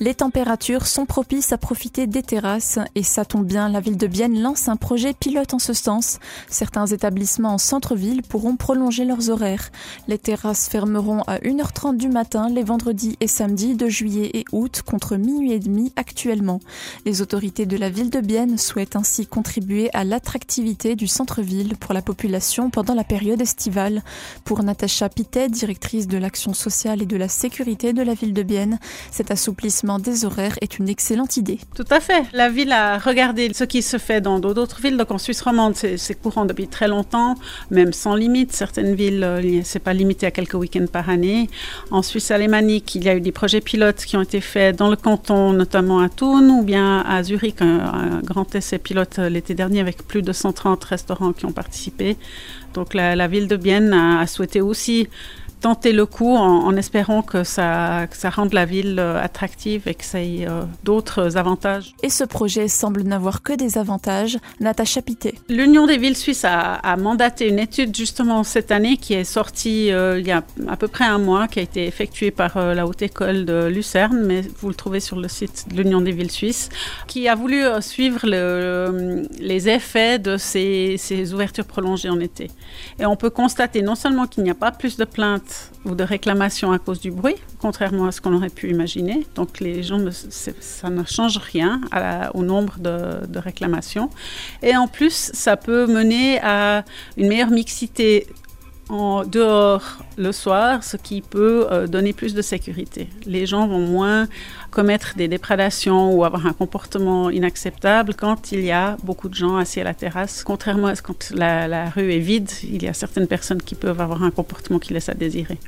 Les températures sont propices à profiter des terrasses et ça tombe bien, la ville de Bienne lance un projet pilote en ce sens. Certains établissements en centre-ville pourront prolonger leurs horaires. Les terrasses fermeront à 1h30 du matin les vendredis et samedis de juillet et août contre minuit et demi actuellement. Les autorités de la ville de Bienne souhaitent ainsi contribuer à l'attractivité du centre-ville pour la population pendant la période estivale. Pour Natacha Pitet, directrice de l'action sociale et de la sécurité de la ville de Bienne, cet assouplissement des horaires est une excellente idée. Tout à fait. La ville a regardé ce qui se fait dans d'autres villes. Donc en Suisse romande, c'est courant depuis très longtemps, même sans limite. Certaines villes, euh, c'est pas limité à quelques week-ends par année. En Suisse alémanique, il y a eu des projets pilotes qui ont été faits dans le canton, notamment à Thun ou bien à Zurich, un, grand essai pilote euh, l'été dernier avec plus de 130 restaurants qui ont participé. Donc la, ville de Bienne a souhaité aussi tenter le coup en, espérant que ça, ça, rende la ville euh, attractive et que ça ait euh, d'autres avantages. Et ce projet semble n'avoir que des avantages. Natacha Pité. L'Union des villes suisses a, mandaté une étude justement cette année qui est sortie euh, il y a à peu près un mois, qui a été effectuée par la Haute École de Lucerne, mais vous le trouvez sur le site de l'Union des villes suisses, qui a voulu suivre le, les effets de ces, ces ouvertures prolongées en été. Et on peut constater non seulement qu'il n'y a pas plus de plaintes ou de réclamations à cause du bruit, contrairement à ce qu'on aurait pu imaginer. Donc les gens, ça ne change rien au nombre de, réclamations. Et en plus, ça peut mener à une meilleure mixité en dehors le soir, ce qui peut euh, donner plus de sécurité. Les gens vont moins commettre des déprédations ou avoir un comportement inacceptable quand il y a beaucoup de gens assis à la terrasse. Contrairement à ce quand la, la rue est vide, il y a certaines personnes qui peuvent avoir un comportement qui laisse à désirer.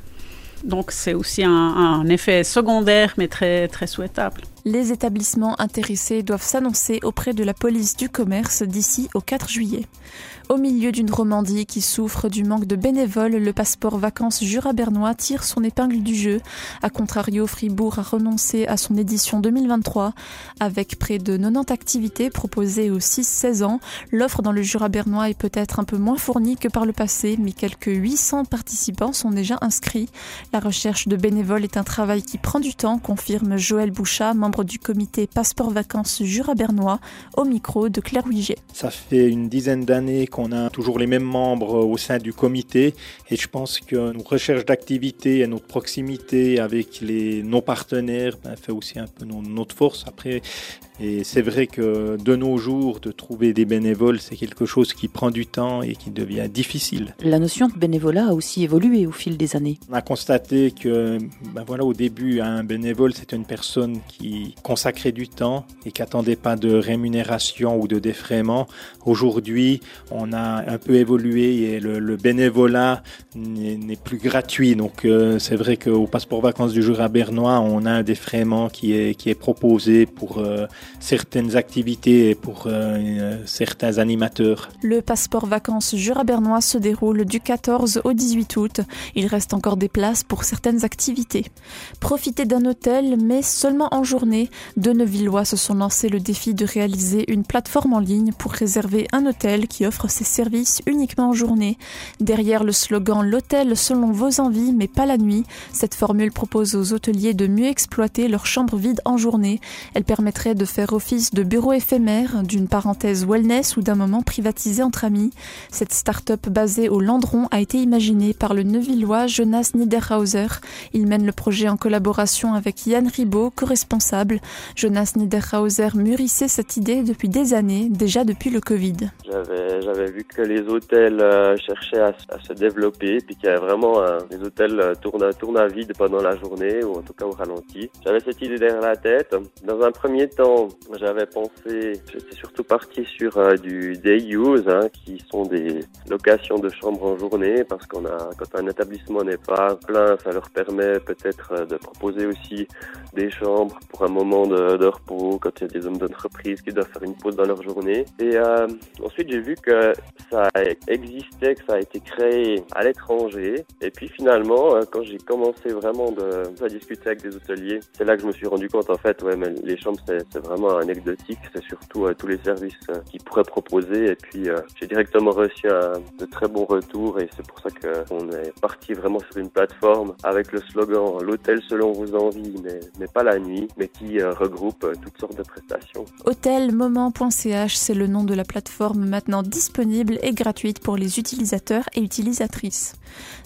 Donc c'est aussi un, un, effet secondaire mais très, très souhaitable. Les établissements intéressés doivent s'annoncer auprès de la police du commerce d'ici au 4 juillet. Au milieu d'une Romandie qui souffre du manque de bénévoles, le passeport vacances Jura-Bernois tire son épingle du jeu. A contrario, Fribourg a renoncé à son édition 2023. Avec près de 90 activités proposées aux 6-16 ans, l'offre dans le Jura-Bernois est peut-être un peu moins fournie que par le passé, mais quelques 800 participants sont déjà inscrits. La recherche de bénévoles est un travail qui prend du temps, confirme Joël Bouchat, membre du comité Passeport Vacances Jura-Bernois, au micro de Claire Wiget. Ça fait une dizaine d'années on a toujours les mêmes membres au sein du comité et je pense que nos recherches d'activité et notre proximité avec les, nos partenaires ben, fait aussi un peu notre force. Après, et c'est vrai que de nos jours, de trouver des bénévoles, c'est quelque chose qui prend du temps et qui devient difficile. La notion de bénévolat a aussi évolué au fil des années. On a constaté que, ben voilà, au début, un bénévole, c'était une personne qui consacrait du temps et qui n'attendait pas de rémunération ou de défraiement. Aujourd'hui, on a un peu évolué et le, bénévolat n'est plus gratuit. Donc, euh, c'est vrai qu'au passeport vacances du Jura bernois, on a un défraiement qui est, qui est proposé pour euh, certaines activités pour euh, certains animateurs. Le passeport vacances Jura-Bernois se déroule du 14 au 18 août. Il reste encore des places pour certaines activités. Profiter d'un hôtel, mais seulement en journée. De Neuvillois se sont lancés le défi de réaliser une plateforme en ligne pour réserver un hôtel qui offre ses services uniquement en journée. Derrière le slogan L'hôtel selon vos envies, mais pas la nuit, cette formule propose aux hôteliers de mieux exploiter leurs chambres vides en journée. Elle permettrait de faire office de bureau éphémère, d'une parenthèse wellness ou d'un moment privatisé entre amis. Cette start-up basée au Landron a été imaginée par le Neuvillois Jonas Niederhauser. Il mène le projet en collaboration avec Yann Ribaud, co-responsable. Jonas Niederhauser mûrissait cette idée depuis des années, déjà depuis le Covid. J'avais vu que les hôtels euh, cherchaient à, se développer, puis qu'il y avait vraiment un, les hôtels euh, tournent à vide pendant la journée, ou en tout cas au ralenti. J'avais cette idée derrière la tête. Dans un premier temps, j'avais pensé, j'étais surtout parti sur euh, du day use, hein, qui sont des locations de chambres en journée, parce qu'on a, quand un établissement n'est pas plein, ça leur permet peut-être euh, de proposer aussi des chambres pour un moment de, repos, quand il y a des hommes d'entreprise qui doivent faire une pause dans leur journée. Et euh, ensuite, j'ai vu que ça existait, que ça a été créé à l'étranger. Et puis finalement, euh, quand j'ai commencé vraiment de, à discuter avec des hôteliers, c'est là que je me suis rendu compte en fait, ouais, mais les chambres c'est vraiment anecdotique, c'est surtout euh, tous les services qu'ils pourraient proposer. Et puis j'ai directement reçu un, de très bons retours et c'est pour ça qu'on est parti vraiment sur une plateforme avec le slogan l'hôtel selon vos envies, mais, mais pas la nuit, mais qui regroupe toutes sortes de prestations. Hôtelmoment.ch, c'est le nom de la plateforme maintenant disponible et gratuite pour les utilisateurs et utilisatrices.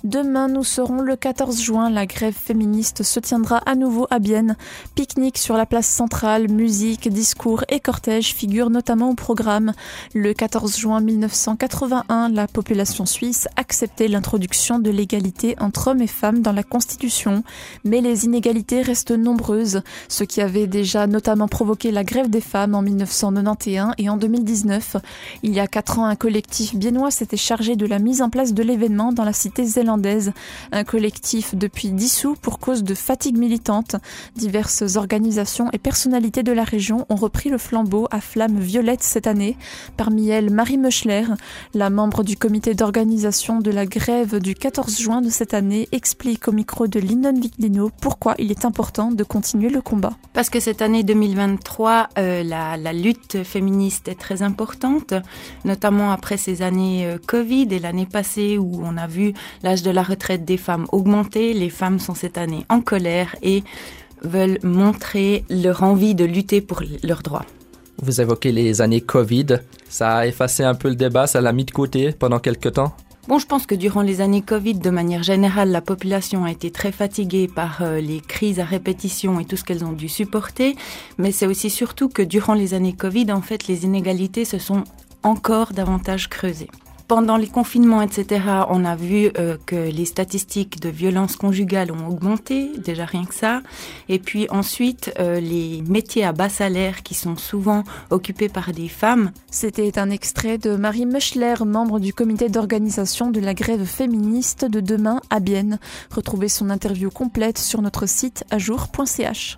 Demain, nous serons le 14 juin. La grève féministe se tiendra à nouveau à Bienne. Pique-nique sur la place centrale, musique, discours et cortège figurent notamment au programme. Le 14 juin 1981, la population suisse acceptait l'introduction de l'égalité entre hommes et femmes dans la Constitution. Mais les inégalités restent nombreuses, ce qui avait déjà notamment provoqué la grève des femmes en 1991 et en 2019. Il y a quatre ans, un collectif biennois s'était chargé de la mise en place de l'événement dans la cité zélandaise. Un collectif depuis dissous pour cause de fatigue militante. Diverses organisations et personnalités de la région ont repris le flambeau à flamme violette cette année. Parmi elles, Marie Meuchler, la membre du comité d'organisation de la grève du 14 juin de cette année, explique au micro de Linon Viclino pourquoi il est important de continuer le combat. Parce que cette année 2023, euh, la, lutte féministe est très importante, notamment après ces années euh, Covid et l'année passée où on a vu l'âge de la retraite des femmes augmenter. Les femmes sont cette année en colère et veulent montrer leur envie de lutter pour leurs droits. Vous évoquez les années Covid. Ça a effacé un peu le débat, ça l'a mis de côté pendant quelques temps? Bon, je pense que durant les années Covid, de manière générale, la population a été très fatiguée par euh, les crises à répétition et tout ce qu'elles ont dû supporter. Mais c'est aussi surtout que durant les années Covid, en fait, les inégalités se sont encore davantage creusées pendant les confinements, etc., on a vu euh, que les statistiques de violence conjugale ont augmenté, déjà rien que ça. Et puis ensuite, euh, les métiers à bas salaire qui sont souvent occupés par des femmes. C'était un extrait de Marie Meuchler, membre du comité d'organisation de la grève féministe de demain à Bienne. Retrouvez son interview complète sur notre site ajour.ch.